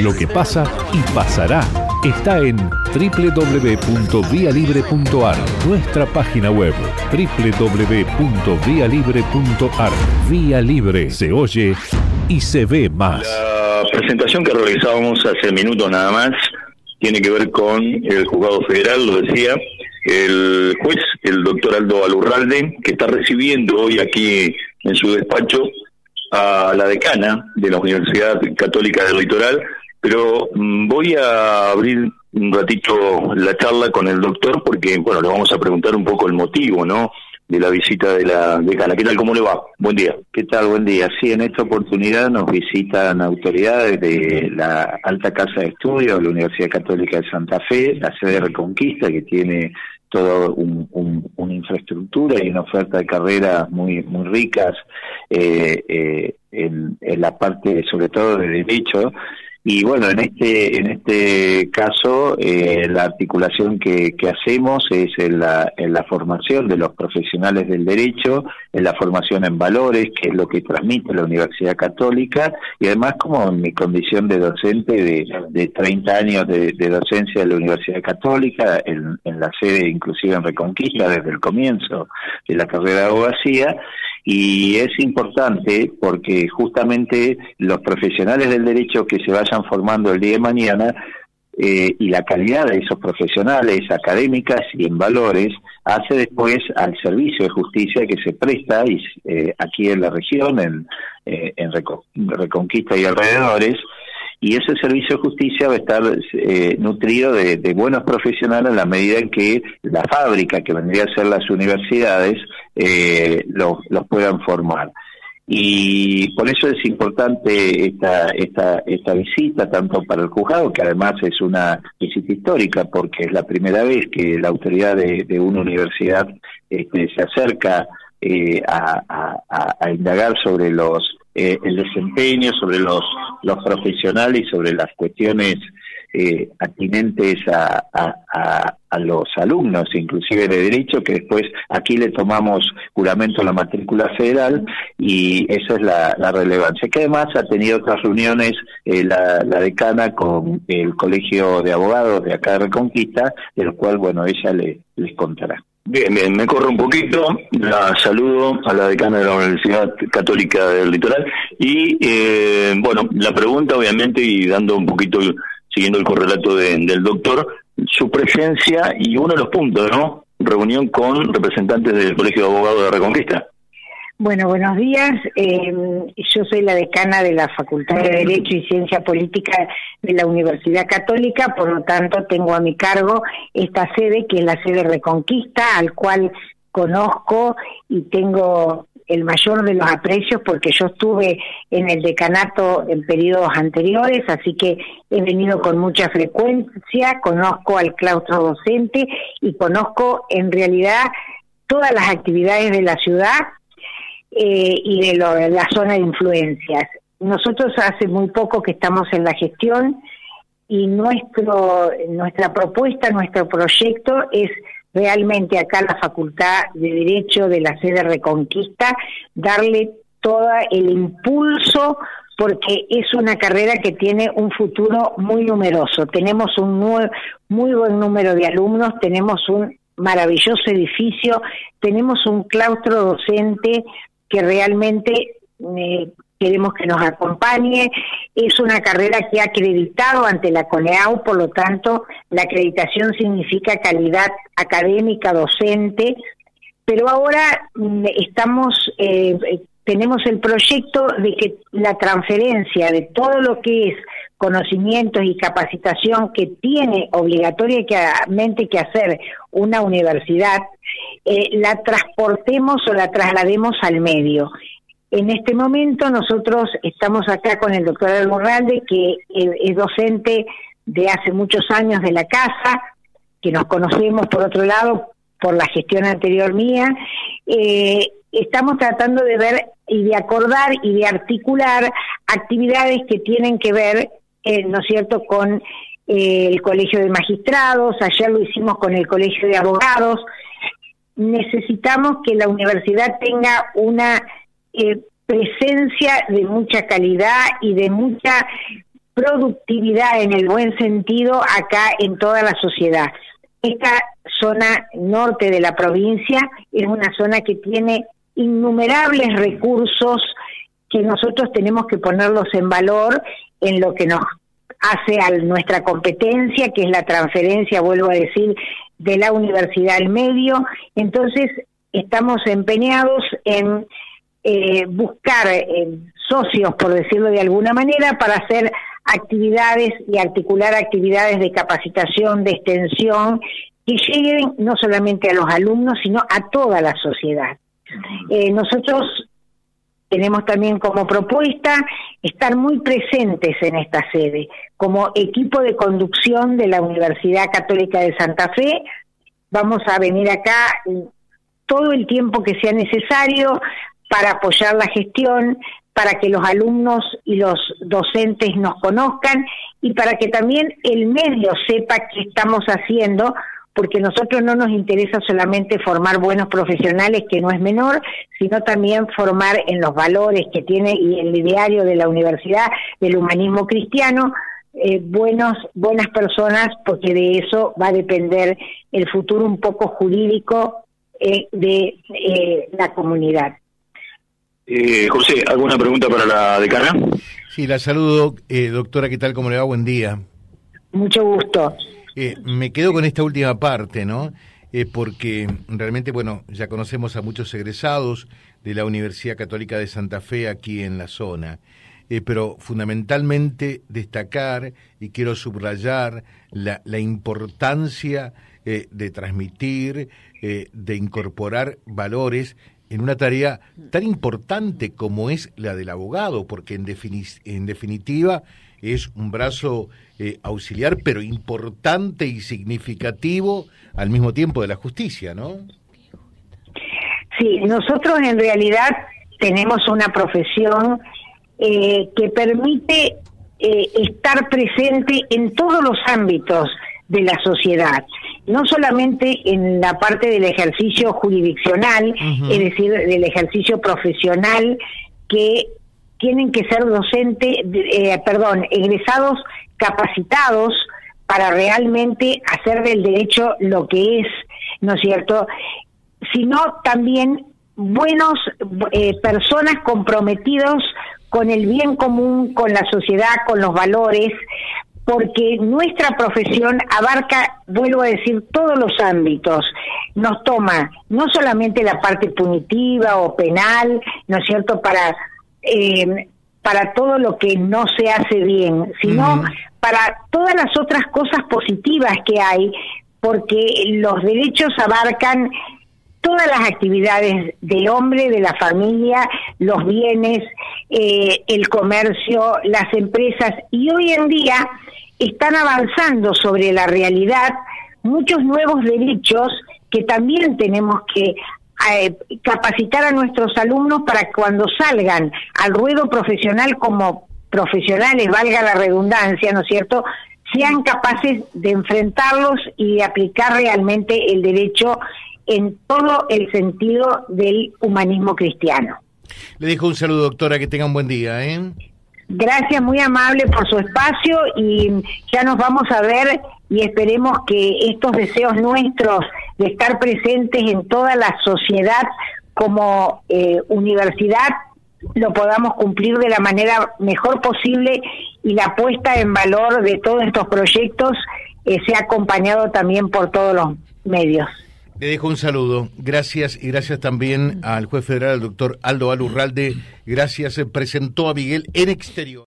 Lo que pasa y pasará está en www.vialibre.ar, nuestra página web www.vialibre.ar. Vía Libre se oye y se ve más. La presentación que realizábamos hace minutos nada más tiene que ver con el juzgado federal, lo decía, el juez, el doctor Aldo Alurralde, que está recibiendo hoy aquí en su despacho a la decana de la Universidad Católica del Litoral, pero mm, voy a abrir un ratito la charla con el doctor porque, bueno, le vamos a preguntar un poco el motivo, ¿no? de la visita de la decana. ¿Qué tal? ¿Cómo le va? Buen día. ¿Qué tal? Buen día. Sí, en esta oportunidad nos visitan autoridades de la Alta Casa de Estudios de la Universidad Católica de Santa Fe, la sede de Reconquista, que tiene toda una infraestructura y una oferta de carreras muy muy ricas eh, eh, en, en la parte sobre todo de derecho y bueno, en este, en este caso, eh, la articulación que, hacemos es en la, formación de los profesionales del derecho, en la formación en valores, que es lo que transmite la Universidad Católica, y además como en mi condición de docente de, de 30 años de, de docencia de la Universidad Católica, en, en la sede inclusive en Reconquista desde el comienzo de la carrera de abogacía, y es importante porque justamente los profesionales del derecho que se vayan formando el día de mañana eh, y la calidad de esos profesionales académicas y en valores hace después al servicio de justicia que se presta eh, aquí en la región, en, eh, en Reconquista y alrededores, y ese servicio de justicia va a estar eh, nutrido de, buenos profesionales en la medida en que la fábrica, que vendría a ser las universidades, eh, los, puedan formar. Y por eso es importante esta, esta, esta visita, tanto para el juzgado, que además es una visita histórica, porque es la primera vez que la autoridad de, una universidad este, se acerca eh, a, a, indagar sobre los eh, el desempeño, sobre los, los profesionales y sobre las cuestiones eh, atinentes a, a, los alumnos, inclusive de derecho, que después aquí le tomamos juramento a la matrícula federal y esa es la, la relevancia. Que además ha tenido otras reuniones eh, la, la, decana con el Colegio de Abogados de acá de Reconquista, de lo cual, bueno, ella le, les contará. Bien, bien, me corro un poquito, la saludo a la decana de la Universidad Católica del Litoral y, eh, bueno, la pregunta obviamente y dando un poquito, siguiendo el correlato del doctor, su presencia y uno de los puntos, ¿no? Reunión con representantes del Colegio de Abogados de Reconquista. Bueno, buenos días. Eh, yo soy la decana de la Facultad de Derecho y Ciencia Política de la Universidad Católica, por lo tanto tengo a mi cargo esta sede, que es la sede Reconquista, al cual conozco y tengo el mayor de los aprecios porque yo estuve en el decanato en periodos anteriores, así que he venido con mucha frecuencia, conozco al claustro docente y conozco en realidad todas las actividades de la ciudad eh, y de, la zona de influencias. Nosotros hace muy poco que estamos en la gestión y nuestro nuestra propuesta, nuestro proyecto es realmente acá la Facultad de Derecho de la sede Reconquista darle todo el impulso porque es una carrera que tiene un futuro muy numeroso. Tenemos un muy buen número de alumnos, tenemos un maravilloso edificio, tenemos un claustro docente que realmente eh, queremos que nos acompañe. Es una carrera que ha acreditado ante la CONEAU, por lo tanto, la acreditación significa calidad académica, docente, pero ahora mm, estamos, eh, tenemos el proyecto de que la transferencia de todo lo que es conocimientos y capacitación que tiene obligatoriamente que hacer una universidad, eh, la transportemos o la traslademos al medio. En este momento nosotros estamos acá con el doctor Alborralde, que es docente de hace muchos años de la casa, que nos conocemos por otro lado por la gestión anterior mía. Eh, estamos tratando de ver y de acordar y de articular actividades que tienen que ver eh, ¿no es cierto?, con el Colegio de Magistrados, ayer lo hicimos con el Colegio de Abogados. Necesitamos que la universidad tenga una eh, presencia de mucha calidad y de mucha productividad en el buen sentido acá en toda la sociedad. Esta zona norte de la provincia es una zona que tiene innumerables recursos que nosotros tenemos que ponerlos en valor en lo que nos hace a nuestra competencia, que es la transferencia, vuelvo a decir, de la universidad al medio. Entonces, estamos empeñados en eh, buscar eh, socios, por decirlo de alguna manera, para hacer actividades y articular actividades de capacitación, de extensión, que lleguen no solamente a los alumnos, sino a toda la sociedad. Eh, nosotros tenemos también como propuesta estar muy presentes en esta sede. Como equipo de conducción de la Universidad Católica de Santa Fe, vamos a venir acá todo el tiempo que sea necesario para apoyar la gestión, para que los alumnos y los docentes nos conozcan y para que también el medio sepa qué estamos haciendo, porque nosotros no nos interesa solamente formar buenos profesionales, que no es menor, sino también formar en los valores que tiene y el ideario de la universidad del humanismo cristiano, eh, buenos, buenas personas, porque de eso va a depender el futuro un poco jurídico eh, de eh, la comunidad. José, ¿alguna pregunta para la decana? Sí, la saludo, doctora, ¿qué tal? ¿Cómo le va? Buen día. Mucho gusto. Eh, me quedo con esta última parte, ¿no? Eh, porque realmente, bueno, ya conocemos a muchos egresados de la Universidad Católica de Santa Fe aquí en la zona, eh, pero fundamentalmente destacar y quiero subrayar la, la importancia de transmitir, de incorporar valores en una tarea tan importante como es la del abogado, porque en, definitiva es un brazo eh, auxiliar, pero importante y significativo al mismo tiempo de la justicia, ¿no? Sí, nosotros en realidad tenemos una profesión eh, que permite eh, estar presente en todos los ámbitos de la sociedad, no solamente en la parte del ejercicio jurisdiccional, es decir, del ejercicio profesional que tienen que ser docentes, eh, perdón, egresados capacitados para realmente hacer del derecho lo que es, ¿no es cierto? Sino también buenos eh, personas comprometidos con el bien común, con la sociedad, con los valores, porque nuestra profesión abarca, vuelvo a decir, todos los ámbitos. Nos toma no solamente la parte punitiva o penal, ¿no es cierto?, para eh, para todo lo que no se hace bien, sino para todas las otras cosas positivas que hay, porque los derechos abarcan todas las actividades del hombre, de la familia, los bienes, eh, el comercio, las empresas, y hoy en día están avanzando sobre la realidad muchos nuevos derechos que también tenemos que eh, capacitar a nuestros alumnos para cuando salgan al ruedo profesional como profesionales, valga la redundancia, ¿no es cierto?, sean capaces de enfrentarlos y de aplicar realmente el derecho en todo el sentido del humanismo cristiano. Le dejo un saludo, doctora, que tenga un buen día. ¿eh? Gracias, muy amable por su espacio y ya nos vamos a ver y esperemos que estos deseos nuestros de estar presentes en toda la sociedad como eh, universidad lo podamos cumplir de la manera mejor posible y la puesta en valor de todos estos proyectos eh, sea acompañado también por todos los medios. Le dejo un saludo. Gracias y gracias también al juez federal, el doctor Aldo Alurralde. Gracias. Se presentó a Miguel en exterior.